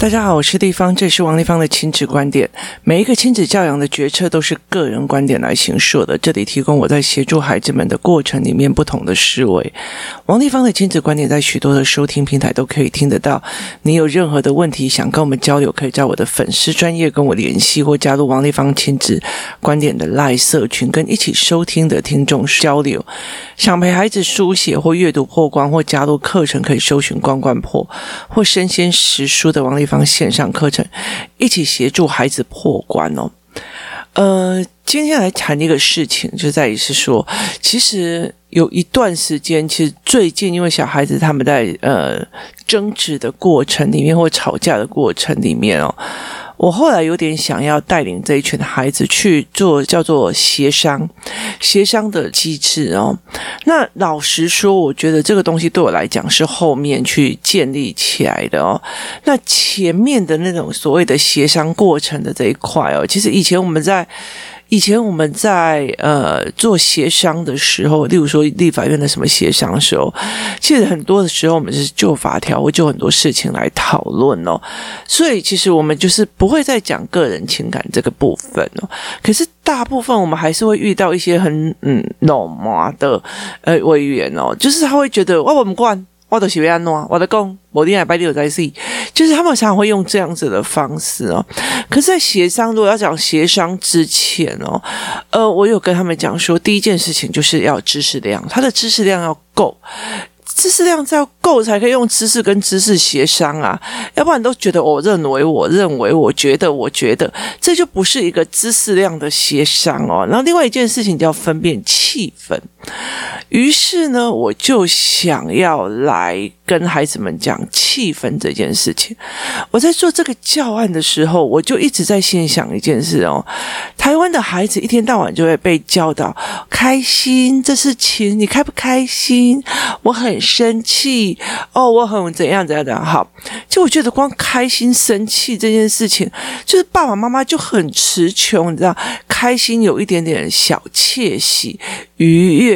大家好，我是丽芳，这是王丽芳的亲子观点。每一个亲子教养的决策都是个人观点来形塑的，这里提供我在协助孩子们的过程里面不同的思维。王丽芳的亲子观点在许多的收听平台都可以听得到。你有任何的问题想跟我们交流，可以在我的粉丝专业跟我联系，或加入王丽芳亲子观点的赖社群，跟一起收听的听众交流。想陪孩子书写或阅读破关，或加入课程，可以搜寻“关关破”或“身先识书”的王丽。方线上课程，一起协助孩子破关哦。呃，今天来谈一个事情，就在于是说，其实有一段时间，其实最近因为小孩子他们在呃争执的过程里面，或吵架的过程里面哦。我后来有点想要带领这一群孩子去做叫做协商、协商的机制哦。那老实说，我觉得这个东西对我来讲是后面去建立起来的哦。那前面的那种所谓的协商过程的这一块哦，其实以前我们在。以前我们在呃做协商的时候，例如说立法院的什么协商的时候，其实很多的时候我们是就法条，会就很多事情来讨论哦。所以其实我们就是不会再讲个人情感这个部分哦。可是大部分我们还是会遇到一些很嗯脑麻的呃委员哦，就是他会觉得哇我们关。我的喜维安诺，我的公，我另外拜六在 C，就是他们常常会用这样子的方式哦。可是，在协商，如果要讲协商之前哦，呃，我有跟他们讲说，第一件事情就是要知识量，他的知识量要够。知识量要够，才可以用知识跟知识协商啊，要不然都觉得我认为、我认为、我觉得、我觉得，这就不是一个知识量的协商哦。然后另外一件事情就要分辨气氛，于是呢，我就想要来跟孩子们讲气氛这件事情。我在做这个教案的时候，我就一直在心想一件事哦，台湾的孩子一天到晚就会被教导开心这事情，你开不开心？我很。生气哦，我很怎样怎样怎样好，就我觉得光开心生气这件事情，就是爸爸妈妈就很词穷，你知道，开心有一点点小窃喜愉悦，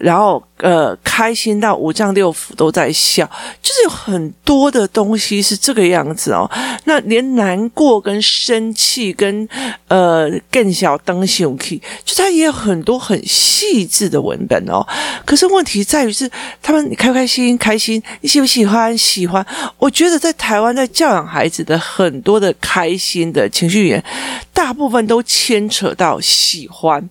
然后。呃，开心到五脏六腑都在笑，就是有很多的东西是这个样子哦。那连难过跟生气跟呃更小灯熊气，就它也有很多很细致的文本哦。可是问题在于是，他们你开不开心？开心？你喜不喜欢？喜欢？我觉得在台湾在教养孩子的很多的开心的情绪源，大部分都牵扯到喜欢。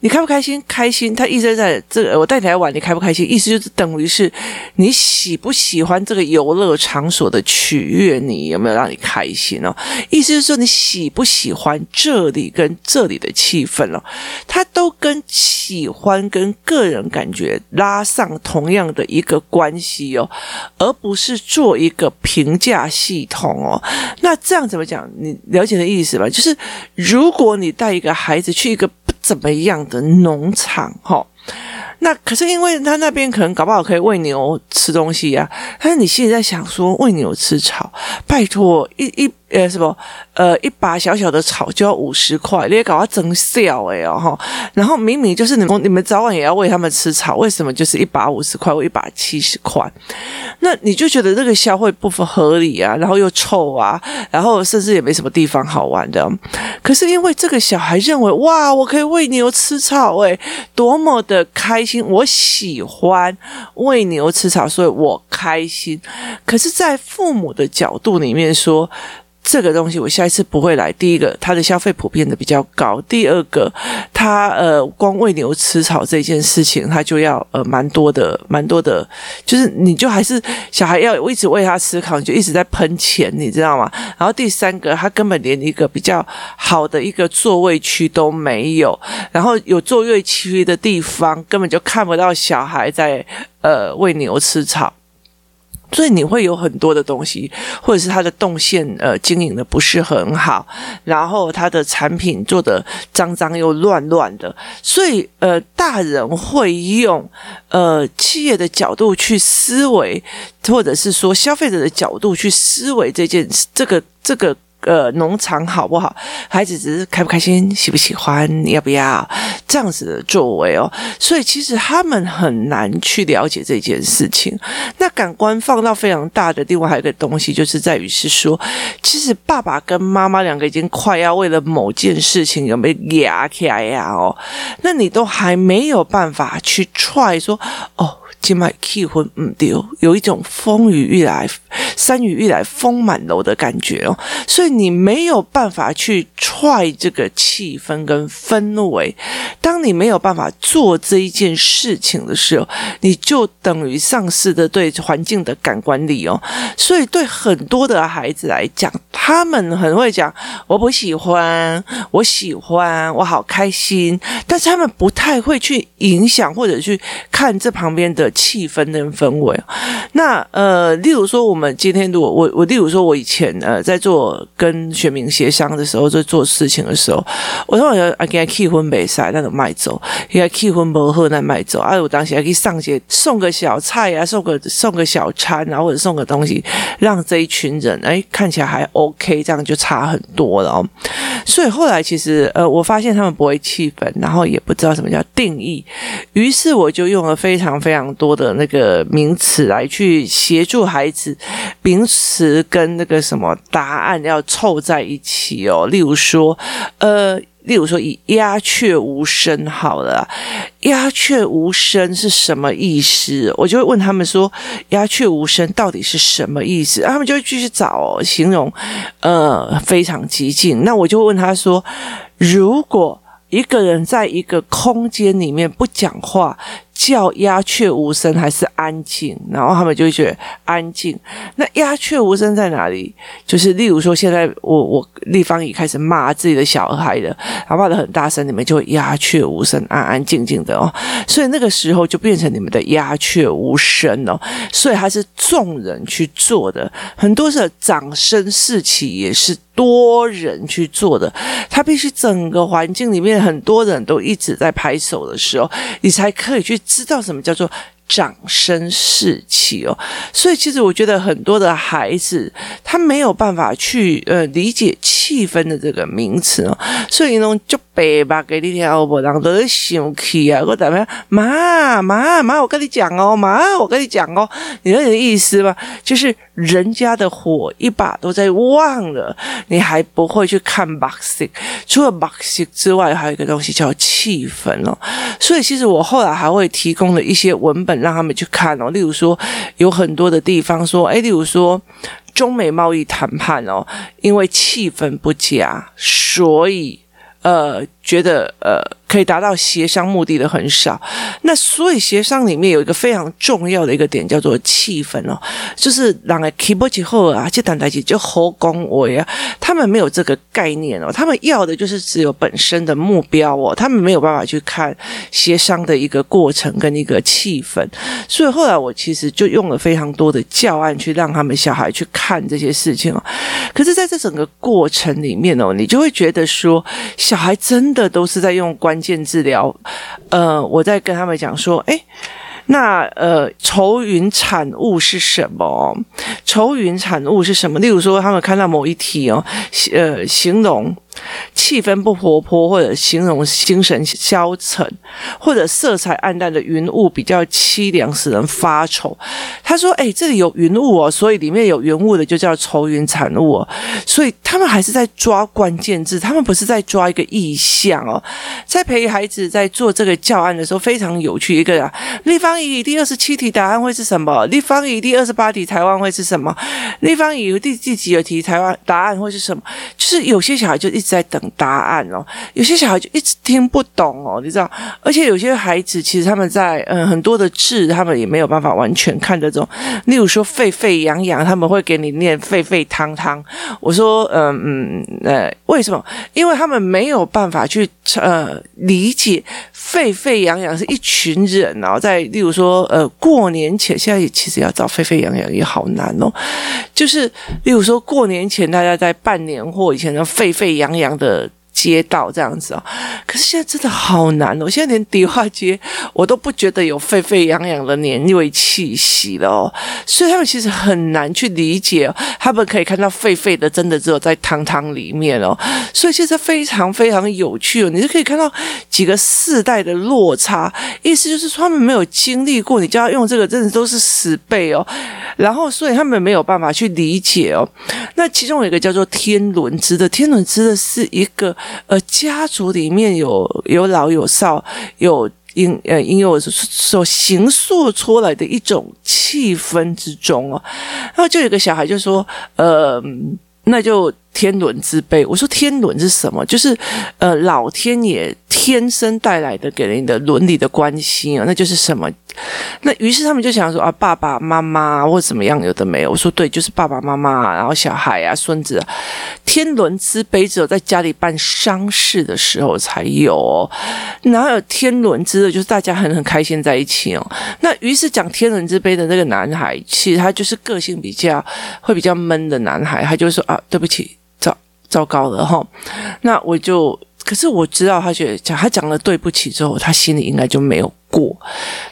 你开不开心？开心。他一直在这个，我带你来玩。开不开心？意思就是等于是你喜不喜欢这个游乐场所的取悦你有没有让你开心哦？意思是说你喜不喜欢这里跟这里的气氛哦？它都跟喜欢跟个人感觉拉上同样的一个关系哦，而不是做一个评价系统哦。那这样怎么讲？你了解的意思吧？就是如果你带一个孩子去一个不怎么样的农场，哈。那可是因为他那边可能搞不好可以喂牛吃东西呀，但是你心里在想说喂牛吃草，拜托一一。呃，什么？呃，一把小小的草就要五十块，你也搞到真笑哎哦哈！然后明明就是你们，你们早晚也要喂他们吃草，为什么就是一把五十块或一把七十块？那你就觉得这个消费不符合理啊，然后又臭啊，然后甚至也没什么地方好玩的。可是因为这个小孩认为，哇，我可以喂牛吃草，诶，多么的开心！我喜欢喂牛吃草，所以我开心。可是，在父母的角度里面说。这个东西我下一次不会来。第一个，它的消费普遍的比较高；第二个，它呃，光喂牛吃草这件事情，它就要呃蛮多的，蛮多的，就是你就还是小孩要一直喂他吃草，你就一直在喷钱，你知道吗？然后第三个，他根本连一个比较好的一个座位区都没有，然后有座位区的地方根本就看不到小孩在呃喂牛吃草。所以你会有很多的东西，或者是他的动线呃经营的不是很好，然后他的产品做的脏脏又乱乱的，所以呃大人会用呃企业的角度去思维，或者是说消费者的角度去思维这件这个这个呃，农场好不好？孩子只是开不开心，喜不喜欢，要不要这样子的作为哦。所以其实他们很难去了解这件事情。那感官放到非常大的，另外还有一个东西，就是在于是说，其实爸爸跟妈妈两个已经快要为了某件事情有没有压起来呀？哦，那你都还没有办法去踹说哦。今麦气氛唔丢，有一种风雨欲来、山雨欲来风满楼的感觉哦，所以你没有办法去踹这个气氛跟氛围。当你没有办法做这一件事情的时候，你就等于丧失的对环境的感官力哦。所以对很多的孩子来讲，他们很会讲我不喜欢，我喜欢，我好开心，但是他们不太会去影响或者去看这旁边的。气氛跟氛围，那呃，例如说，我们今天如果我我，例如说，我以前呃在做跟选民协商的时候，在做事情的时候，我说我要啊，给他气氛没晒，那种卖走；给他气氛不好，那卖走。啊，我当时还可以上街送个小菜啊，送个送个小餐啊，或者送个东西，让这一群人哎看起来还 OK，这样就差很多了哦。所以后来其实呃，我发现他们不会气氛，然后也不知道什么叫定义，于是我就用了非常非常多的那个名词来去协助孩子，名词跟那个什么答案要凑在一起哦。例如说，呃，例如说以鸦雀无声好了，鸦雀无声是什么意思？我就会问他们说，鸦雀无声到底是什么意思？他们就会继续找形容，呃，非常寂静。那我就问他说，如果一个人在一个空间里面不讲话。叫鸦雀无声还是安静？然后他们就会觉得安静。那鸦雀无声在哪里？就是例如说，现在我我立方已开始骂自己的小孩了，他骂得很大声，你们就鸦雀无声，安安静静的哦。所以那个时候就变成你们的鸦雀无声哦。所以还是众人去做的，很多是掌声四起，也是。多人去做的，他必须整个环境里面很多人都一直在拍手的时候，你才可以去知道什么叫做掌声四起哦。所以其实我觉得很多的孩子他没有办法去呃理解气氛的这个名词哦，所以呢就。北吧，给你听哦，不然都是生气啊！我怎么样？妈妈妈，我跟你讲哦，妈，我跟你讲哦，你有点意思吧？就是人家的火一把都在旺了，你还不会去看 boxing？除了 boxing 之外，还有一个东西叫气氛哦。所以其实我后来还会提供了一些文本让他们去看哦，例如说有很多的地方说，诶，例如说中美贸易谈判哦，因为气氛不佳，所以呃。觉得呃可以达到协商目的的很少，那所以协商里面有一个非常重要的一个点叫做气氛哦，就是让人 keep 起后啊，就谈在一起就好恭维啊，他们没有这个概念哦，他们要的就是只有本身的目标哦，他们没有办法去看协商的一个过程跟一个气氛，所以后来我其实就用了非常多的教案去让他们小孩去看这些事情哦，可是在这整个过程里面哦，你就会觉得说小孩真的。这都是在用关键治疗，呃，我在跟他们讲说，诶，那呃，愁云产物是什么？愁云产物是什么？例如说，他们看到某一题哦，呃，形容。气氛不活泼，或者形容精神消沉，或者色彩暗淡的云雾比较凄凉，使人发愁。他说：“哎，这里有云雾哦，所以里面有云雾的就叫愁云惨雾哦。所以他们还是在抓关键字，他们不是在抓一个意象哦。在陪孩子在做这个教案的时候，非常有趣。一个人，立方体第二十七题答案会是什么？立方体第二十八题台湾会是什么？立方体第第几题台湾答案会是什么？就是有些小孩就一直在等。”答案哦，有些小孩就一直听不懂哦，你知道，而且有些孩子其实他们在嗯很多的字，他们也没有办法完全看得懂。例如说沸沸扬扬，他们会给你念沸沸汤汤。我说嗯嗯呃，为什么？因为他们没有办法去呃理解沸沸扬扬是一群人，然后在例如说呃过年前，现在也其实要找沸沸扬扬也好难哦。就是例如说过年前大家在办年货，以前的沸沸扬扬的。街道这样子哦，可是现在真的好难哦！现在连迪化街我都不觉得有沸沸扬扬的年味气息了哦，所以他们其实很难去理解哦。他们可以看到沸沸的，真的只有在汤汤里面哦，所以其实非常非常有趣哦。你就可以看到几个世代的落差，意思就是说他们没有经历过，你就要用这个，真的都是十倍哦。然后，所以他们没有办法去理解哦。那其中有一个叫做天伦之的，天伦之的是一个。呃，家族里面有有老有少，有因呃因有所形塑出来的一种气氛之中哦，然后就有个小孩就说，呃，那就天伦之悲。我说天伦是什么？就是呃老天爷天生带来的给人的伦理的关系啊，那就是什么？那于是他们就想说啊，爸爸妈妈或怎么样，有的没有。我说对，就是爸爸妈妈，然后小孩啊，孙子，天伦之悲只有在家里办丧事的时候才有哦。哪有天伦之乐？就是大家很很开心在一起哦。那于是讲天伦之悲的那个男孩，其实他就是个性比较会比较闷的男孩，他就说啊，对不起，糟糕了哈。那我就。可是我知道他觉得讲他讲了对不起之后，他心里应该就没有过。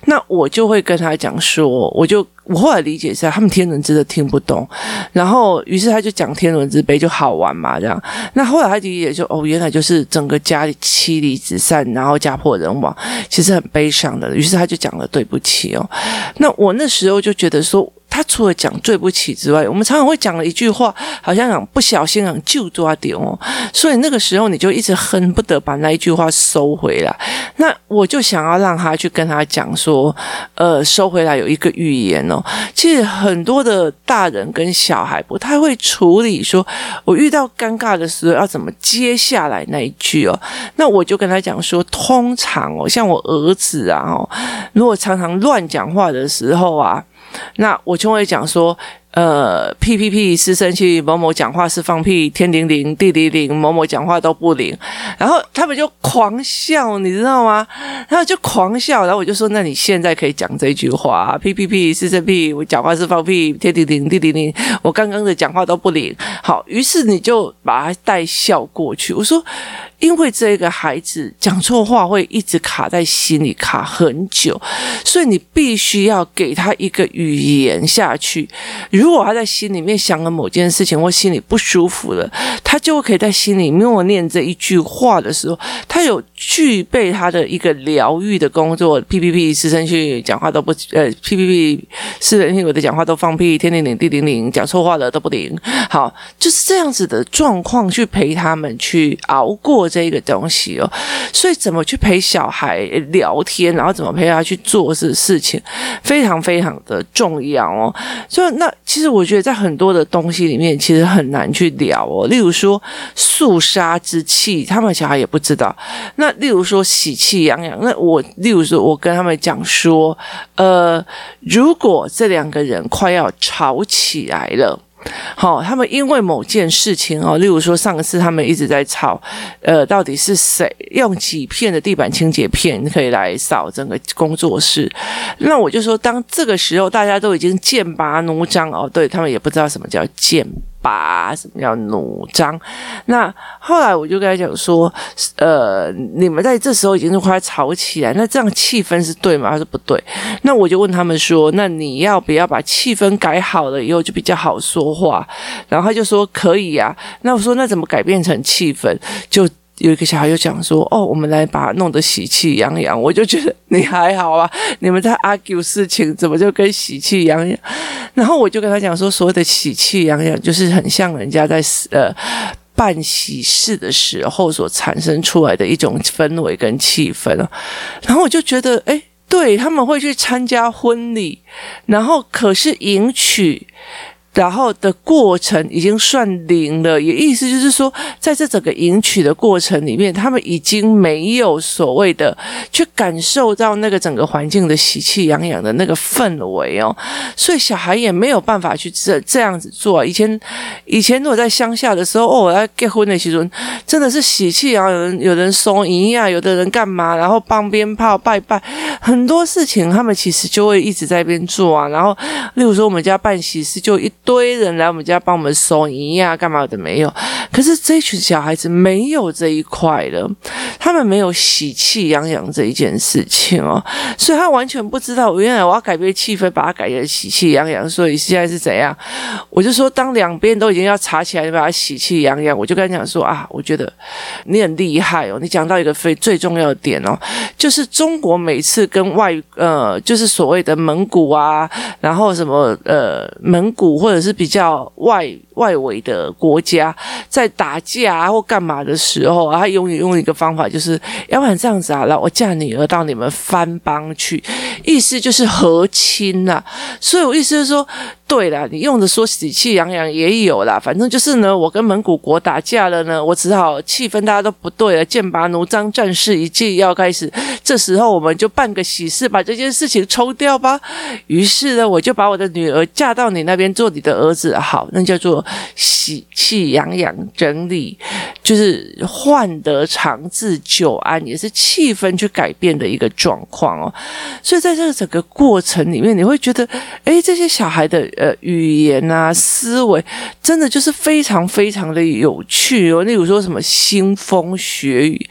那我就会跟他讲说，我就我后来理解一下，他们天伦之乐听不懂。然后于是他就讲天伦之悲就好玩嘛，这样。那后来他理解就哦，原来就是整个家里妻离子散，然后家破人亡，其实很悲伤的。于是他就讲了对不起哦。那我那时候就觉得说。他除了讲对不起之外，我们常常会讲了一句话，好像讲不小心讲就抓点哦，所以那个时候你就一直恨不得把那一句话收回来。那我就想要让他去跟他讲说，呃，收回来有一个寓言哦。其实很多的大人跟小孩不太会处理，说我遇到尴尬的时候要怎么接下来那一句哦。那我就跟他讲说，通常哦，像我儿子啊哦，如果常常乱讲话的时候啊。那我就会讲说，呃，，P P P 是生气，某某讲话是放屁，天灵灵，地灵灵，某某讲话都不灵，然后他们就狂笑，你知道吗？然后就狂笑，然后我就说，那你现在可以讲这句话，，P P P 是生屁，我讲话是放屁，天灵灵，地灵灵，我刚刚的讲话都不灵。好，于是你就把他带笑过去，我说。因为这个孩子讲错话会一直卡在心里卡很久，所以你必须要给他一个语言下去。如果他在心里面想了某件事情或心里不舒服了，他就可以在心里默念这一句话的时候，他有具备他的一个疗愈的工作。屁屁屁，失声去讲话都不呃，屁屁屁，失人听我的讲话都放屁，天灵灵地灵灵，讲错话了都不灵。好，就是这样子的状况去陪他们去熬过。这个东西哦，所以怎么去陪小孩聊天，然后怎么陪他去做这事情，非常非常的重要哦。所以那其实我觉得在很多的东西里面，其实很难去聊哦。例如说肃杀之气，他们小孩也不知道。那那例如说喜气洋洋，那我例如说我跟他们讲说，呃，如果这两个人快要吵起来了。好，他们因为某件事情哦，例如说上次他们一直在吵，呃，到底是谁用几片的地板清洁片可以来扫整个工作室？那我就说，当这个时候大家都已经剑拔弩张哦，对，他们也不知道什么叫剑。啊什么叫弩张？那后来我就跟他讲说，呃，你们在这时候已经是快吵起来，那这样气氛是对吗？还是不对。那我就问他们说，那你要不要把气氛改好了以后就比较好说话？然后他就说可以呀。那我说那怎么改变成气氛？就。有一个小孩就讲说：“哦，我们来把弄得喜气洋洋。”我就觉得你还好啊，你们在 argue 事情，怎么就跟喜气洋洋？然后我就跟他讲说：“所谓的喜气洋洋，就是很像人家在呃办喜事的时候所产生出来的一种氛围跟气氛。”然后我就觉得，哎，对，他们会去参加婚礼，然后可是迎娶。然后的过程已经算零了，也意思就是说，在这整个迎娶的过程里面，他们已经没有所谓的去感受到那个整个环境的喜气洋洋的那个氛围哦，所以小孩也没有办法去这这样子做。以前以前如果在乡下的时候，哦，我要结婚的时候，真的是喜气洋洋，有人有人送银呀，有的人干嘛，然后放鞭炮拜拜，很多事情他们其实就会一直在那边做啊。然后，例如说我们家办喜事就一。堆人来我们家帮我们收银呀，干嘛的没有？可是这群小孩子没有这一块的，他们没有喜气洋洋这一件事情哦，所以他完全不知道，原来我要改变气氛，把它改成喜气洋洋。所以现在是怎样？我就说，当两边都已经要吵起来，你把它喜气洋洋。我就跟他讲说啊，我觉得你很厉害哦，你讲到一个非最重要的点哦，就是中国每次跟外呃，就是所谓的蒙古啊，然后什么呃蒙古或者是比较外外围的国家在打架啊或干嘛的时候啊，他永远用一个方法，就是要不然这样子啊，来我嫁女儿到你们番邦去，意思就是和亲呐、所以我意思是说。对了，你用的说喜气洋洋也有啦，反正就是呢，我跟蒙古国打架了呢，我只好气氛大家都不对了，剑拔弩张，战事一计要开始，这时候我们就办个喜事，把这件事情抽掉吧。于是呢，我就把我的女儿嫁到你那边做你的的儿子，好，那叫做喜气洋洋，整理就是换得长治久安，也是气氛去改变的一个状况哦。所以在这个整个过程里面，你会觉得，哎，这些小孩的。呃，语言啊，思维真的就是非常非常的有趣哦。例如说什么腥风血雨，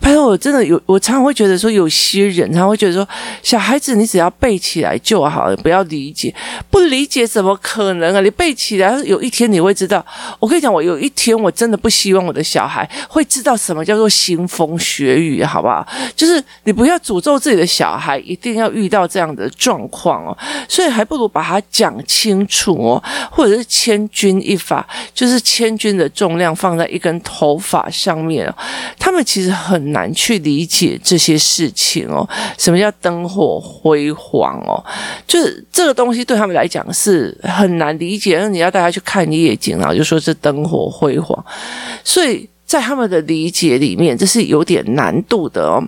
反正我真的有，我常常会觉得说，有些人他会觉得说，小孩子你只要背起来就好了，不要理解，不理解怎么可能人啊？你背起来，有一天你会知道。我跟你讲，我有一天我真的不希望我的小孩会知道什么叫做腥风血雨，好不好？就是你不要诅咒自己的小孩，一定要遇到这样的状况哦。所以还不如把它讲。清楚哦，或者是千钧一发，就是千钧的重量放在一根头发上面哦。他们其实很难去理解这些事情哦。什么叫灯火辉煌哦？就是这个东西对他们来讲是很难难理解。那你要带他去看夜景，然后就说是灯火辉煌，所以。在他们的理解里面，这是有点难度的哦。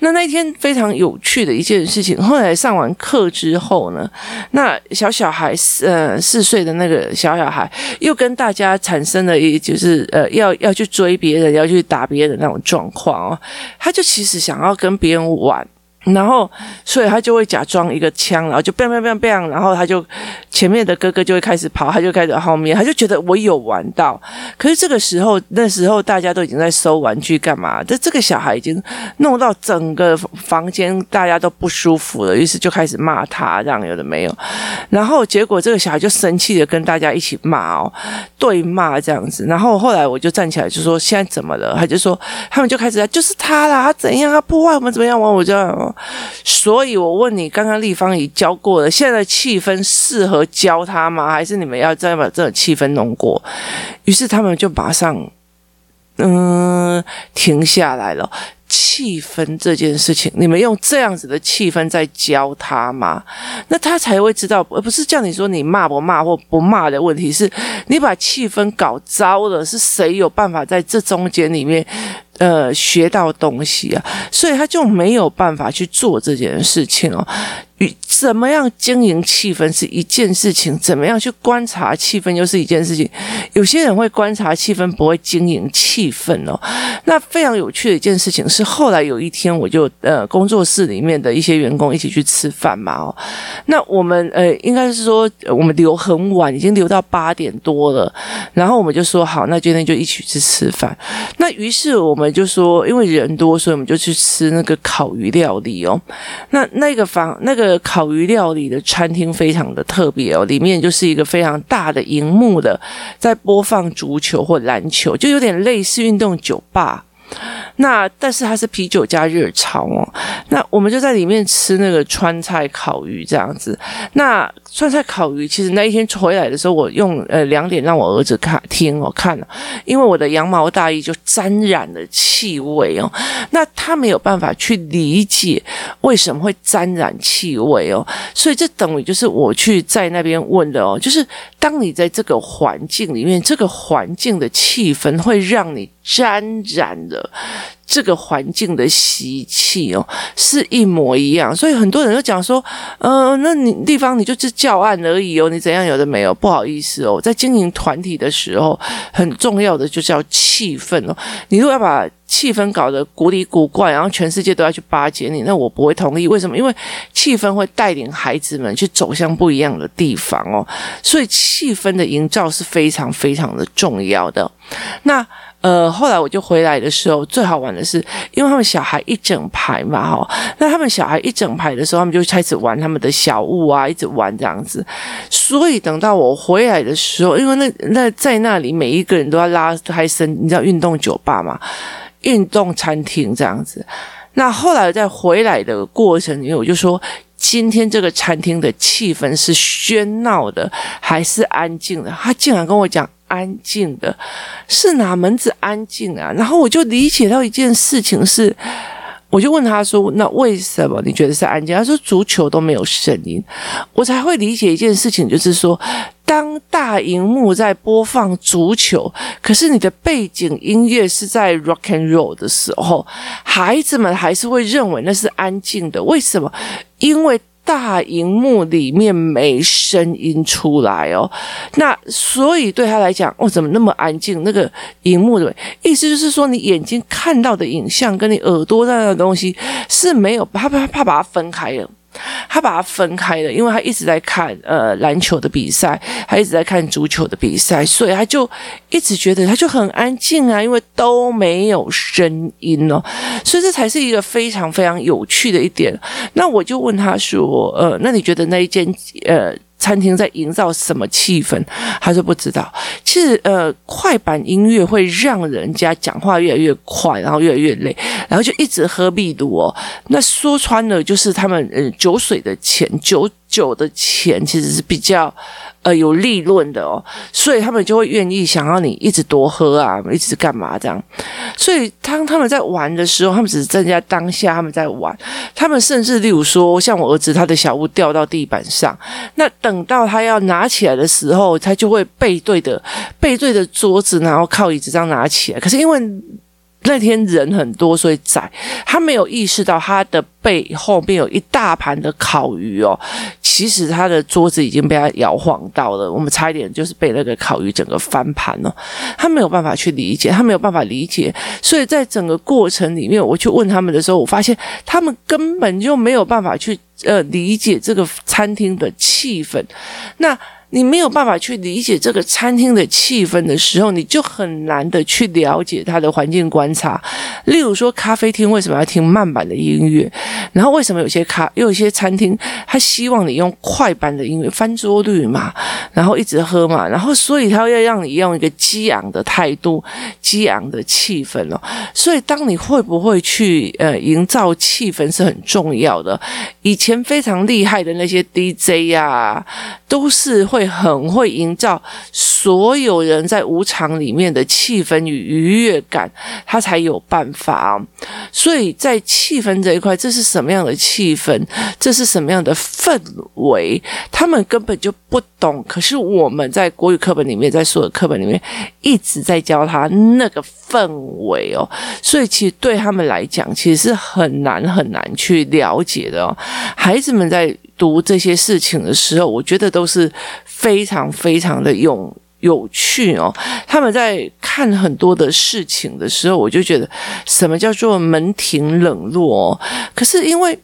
那那一天非常有趣的一件事情，后来上完课之后呢，那小小孩呃四岁的那个小小孩又跟大家产生了一就是呃要要去追别人，要去打别人那种状况哦。他就其实想要跟别人玩。然后，所以他就会假装一个枪，然后就 bang bang bang bang，然后他就前面的哥哥就会开始跑，他就开始后面，他就觉得我有玩到。可是这个时候，那时候大家都已经在收玩具干嘛？这这个小孩已经弄到整个房间大家都不舒服了，于是就开始骂他，这样有的没有。然后结果这个小孩就生气的跟大家一起骂哦，对骂这样子。然后后来我就站起来就说：“现在怎么了？”他就说：“他们就开始在就是他啦，他怎样？他破坏我们怎么样？”我我就。所以，我问你，刚刚立方已教过了，现在气氛适合教他吗？还是你们要再把这种气氛弄过？于是他们就马上，嗯，停下来了。气氛这件事情，你们用这样子的气氛在教他吗？那他才会知道，而不是叫你说你骂不骂或不骂的问题，是你把气氛搞糟了，是谁有办法在这中间里面？呃，学到东西啊，所以他就没有办法去做这件事情哦。与怎么样经营气氛是一件事情，怎么样去观察气氛又是一件事情。有些人会观察气氛，不会经营气氛哦。那非常有趣的一件事情是，后来有一天，我就呃工作室里面的一些员工一起去吃饭嘛哦。那我们呃应该是说我们留很晚，已经留到八点多了。然后我们就说好，那今天就一起去吃饭。那于是我们就说，因为人多，所以我们就去吃那个烤鱼料理哦。那那个房那个。烤鱼料理的餐厅非常的特别哦，里面就是一个非常大的荧幕的，在播放足球或篮球，就有点类似运动酒吧。那但是它是啤酒加热炒哦，那我们就在里面吃那个川菜烤鱼这样子。那川菜烤鱼其实那一天回来的时候，我用呃两点让我儿子看听我看了，因为我的羊毛大衣就沾染了气味哦。那他没有办法去理解为什么会沾染气味哦，所以这等于就是我去在那边问的哦，就是当你在这个环境里面，这个环境的气氛会让你沾染了。这个环境的习气哦，是一模一样，所以很多人都讲说，呃，那你地方你就是教案而已哦，你怎样有的没有，不好意思哦，在经营团体的时候，很重要的就是要气氛哦，你如果要把气氛搞得古里古怪，然后全世界都要去巴结你，那我不会同意。为什么？因为气氛会带领孩子们去走向不一样的地方哦，所以气氛的营造是非常非常的重要的。那呃，后来我就回来的时候，最好玩的是，因为他们小孩一整排嘛，哈，那他们小孩一整排的时候，他们就开始玩他们的小物啊，一直玩这样子。所以等到我回来的时候，因为那那在那里每一个人都要拉开身，你知道运动酒吧嘛？运动餐厅这样子，那后来在回来的过程里面，我就说，今天这个餐厅的气氛是喧闹的还是安静的？他竟然跟我讲安静的，是哪门子安静啊？然后我就理解到一件事情是。我就问他说：“那为什么你觉得是安静？”他说：“足球都没有声音。”我才会理解一件事情，就是说，当大荧幕在播放足球，可是你的背景音乐是在 rock and roll 的时候，孩子们还是会认为那是安静的。为什么？因为。大荧幕里面没声音出来哦，那所以对他来讲，哦，怎么那么安静？那个荧幕的意思就是说，你眼睛看到的影像跟你耳朵上的东西是没有，他怕怕把它分开了。他把它分开了，因为他一直在看呃篮球的比赛，他一直在看足球的比赛，所以他就一直觉得他就很安静啊，因为都没有声音哦，所以这才是一个非常非常有趣的一点。那我就问他说，呃，那你觉得那一间呃？餐厅在营造什么气氛？他说不知道。其实，呃，快板音乐会让人家讲话越来越快，然后越来越累，然后就一直喝秘鲁哦。那说穿了，就是他们呃酒水的钱，酒酒的钱其实是比较。呃，有利润的哦，所以他们就会愿意想要你一直多喝啊，一直干嘛这样？所以当他们在玩的时候，他们只是站在当下，他们在玩。他们甚至，例如说，像我儿子，他的小物掉到地板上，那等到他要拿起来的时候，他就会背对着背对着桌子，然后靠椅子这样拿起来。可是因为那天人很多，所以窄，他没有意识到他的背后面有一大盘的烤鱼哦。其实他的桌子已经被他摇晃到了，我们差一点就是被那个烤鱼整个翻盘了。他没有办法去理解，他没有办法理解，所以在整个过程里面，我去问他们的时候，我发现他们根本就没有办法去呃理解这个餐厅的气氛。那。你没有办法去理解这个餐厅的气氛的时候，你就很难的去了解它的环境观察。例如说，咖啡厅为什么要听慢板的音乐？然后为什么有些咖又有些餐厅，他希望你用快板的音乐翻桌率嘛，然后一直喝嘛，然后所以他要让你用一个激昂的态度、激昂的气氛哦。所以，当你会不会去呃营造气氛是很重要的。以前非常厉害的那些 DJ 呀、啊，都是会。会很会营造所有人在舞场里面的气氛与愉悦感，他才有办法。所以在气氛这一块，这是什么样的气氛？这是什么样的氛围？他们根本就不懂。可是我们在国语课本里面，在所有课本里面一直在教他那个氛围哦。所以其实对他们来讲，其实是很难很难去了解的哦。孩子们在读这些事情的时候，我觉得都是。非常非常的有有趣哦！他们在看很多的事情的时候，我就觉得什么叫做门庭冷落哦？可是因为。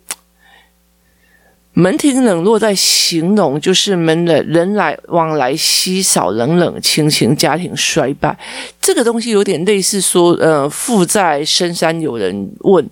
门庭冷落，在形容就是门的人来往来稀少，冷冷清清，家庭衰败。这个东西有点类似说，呃，富在深山有人问，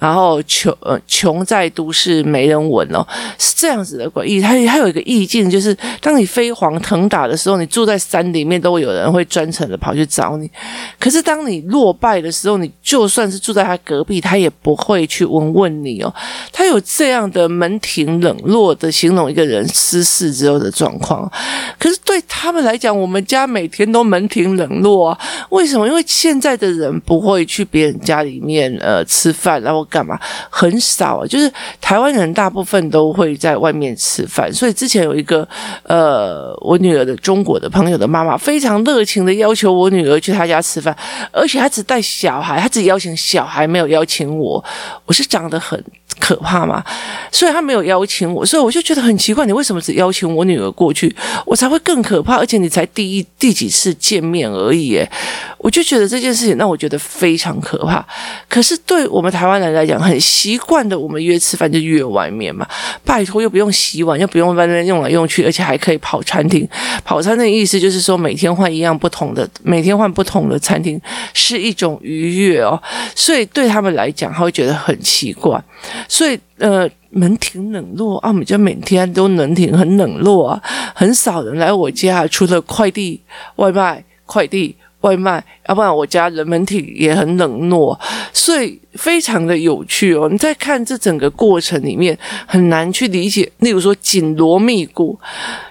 然后穷呃穷在都市没人闻哦，是这样子的关系。它它有一个意境，就是当你飞黄腾达的时候，你住在山里面，都会有人会专程的跑去找你。可是当你落败的时候，你就算是住在他隔壁，他也不会去问问你哦。他有这样的门庭。冷落的形容一个人失势之后的状况，可是对他们来讲，我们家每天都门庭冷落啊。为什么？因为现在的人不会去别人家里面呃吃饭，然后干嘛？很少啊。就是台湾人大部分都会在外面吃饭。所以之前有一个呃，我女儿的中国的朋友的妈妈非常热情的要求我女儿去她家吃饭，而且她只带小孩，她只邀请小孩，没有邀请我。我是长得很可怕吗？所以她没有邀请。请我，所以我就觉得很奇怪，你为什么只邀请我女儿过去，我才会更可怕，而且你才第一第几次见面而已，诶，我就觉得这件事情让我觉得非常可怕。可是对我们台湾人来讲，很习惯的，我们约吃饭就约外面嘛，拜托又不用洗碗，又不用外面用来用去，而且还可以跑餐厅。跑餐厅的意思就是说每天换一样不同的，每天换不同的餐厅是一种愉悦哦。所以对他们来讲，他会觉得很奇怪。所以呃，门庭冷落啊，我们家每天都门庭很冷落啊，很少人来我家，除了快递、外卖、快递、外卖。要不然我家人门庭也很冷落，所以非常的有趣哦。你在看这整个过程里面，很难去理解。例如说紧锣密鼓，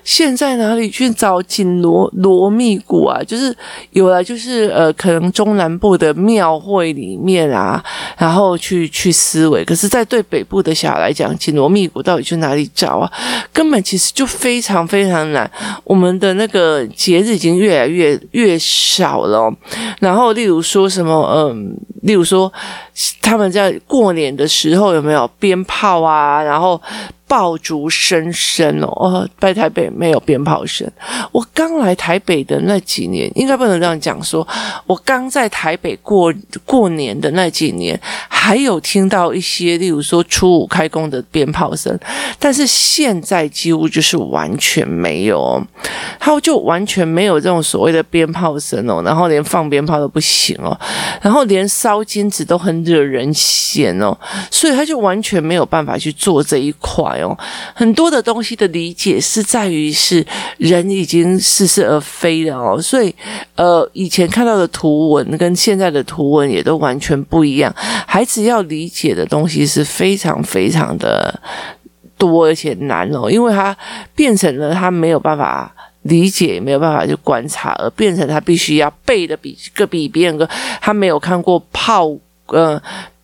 现在哪里去找紧锣锣密鼓啊？就是有了，就是呃，可能中南部的庙会里面啊，然后去去思维。可是，在对北部的小孩来讲，紧锣密鼓到底去哪里找啊？根本其实就非常非常难。我们的那个节日已经越来越越少了。然后，例如说什么，嗯，例如说他们在过年的时候有没有鞭炮啊？然后。爆竹声声哦，哦，在台北没有鞭炮声。我刚来台北的那几年，应该不能这样讲说。说我刚在台北过过年的那几年，还有听到一些，例如说初五开工的鞭炮声，但是现在几乎就是完全没有，他就完全没有这种所谓的鞭炮声哦，然后连放鞭炮都不行哦，然后连烧金纸都很惹人嫌哦，所以他就完全没有办法去做这一块。很多的东西的理解是在于是人已经似是而非了哦，所以呃，以前看到的图文跟现在的图文也都完全不一样。孩子要理解的东西是非常非常的多而且难哦，因为他变成了他没有办法理解，没有办法去观察，而变成他必须要背的比个比别人个他没有看过炮呃。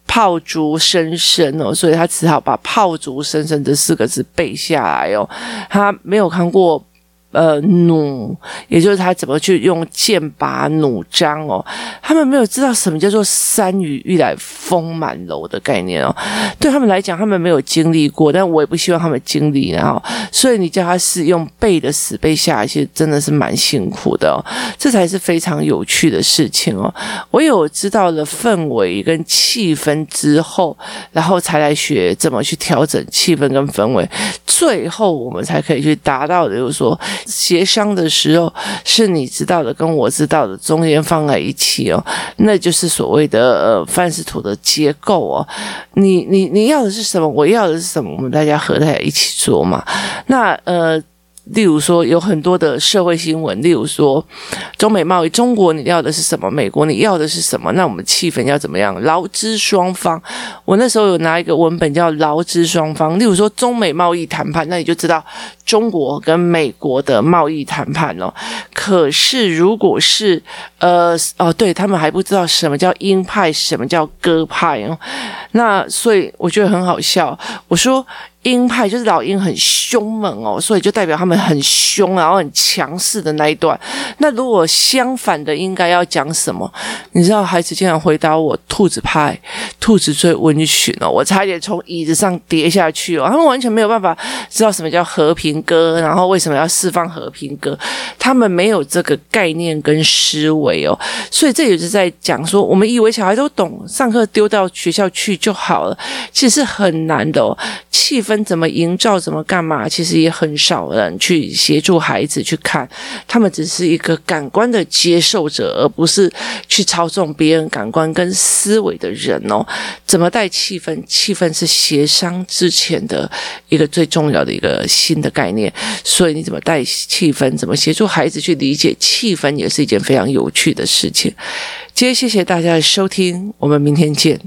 炮竹声声哦，所以他只好把“炮竹声声”这四个字背下来哦。他没有看过。呃，弩，也就是他怎么去用剑拔弩张哦，他们没有知道什么叫做山雨欲来风满楼的概念哦，对他们来讲，他们没有经历过，但我也不希望他们经历，然后，所以你叫他是用背的死背下来，其实真的是蛮辛苦的哦，这才是非常有趣的事情哦。我有知道了氛围跟气氛之后，然后才来学怎么去调整气氛跟氛围，最后我们才可以去达到的，就是说。协商的时候是你知道的跟我知道的中间放在一起哦，那就是所谓的呃范式图的结构哦。你你你要的是什么？我要的是什么？我们大家合在一起做嘛。那呃。例如说，有很多的社会新闻，例如说，中美贸易，中国你要的是什么？美国你要的是什么？那我们气氛要怎么样？劳资双方，我那时候有拿一个文本叫劳资双方。例如说，中美贸易谈判，那你就知道中国跟美国的贸易谈判了。可是，如果是呃哦，对他们还不知道什么叫鹰派，什么叫鸽派哦。那所以我觉得很好笑。我说。鹰派就是老鹰很凶猛哦，所以就代表他们很凶，然后很强势的那一段。那如果相反的，应该要讲什么？你知道，孩子经常回答我：兔子派，兔子最温驯哦。我差点从椅子上跌下去哦。他们完全没有办法知道什么叫和平鸽，然后为什么要释放和平鸽？他们没有这个概念跟思维哦。所以这也是在讲说，我们以为小孩都懂，上课丢到学校去就好了，其实很难的哦。气氛怎么营造，怎么干嘛？其实也很少人去协助孩子去看，他们只是一个感官的接受者，而不是去操纵别人感官跟思维的人哦。怎么带气氛？气氛是协商之前的一个最重要的一个新的概念。所以你怎么带气氛？怎么协助孩子去理解气氛，也是一件非常有趣的事情。今天谢谢大家的收听，我们明天见。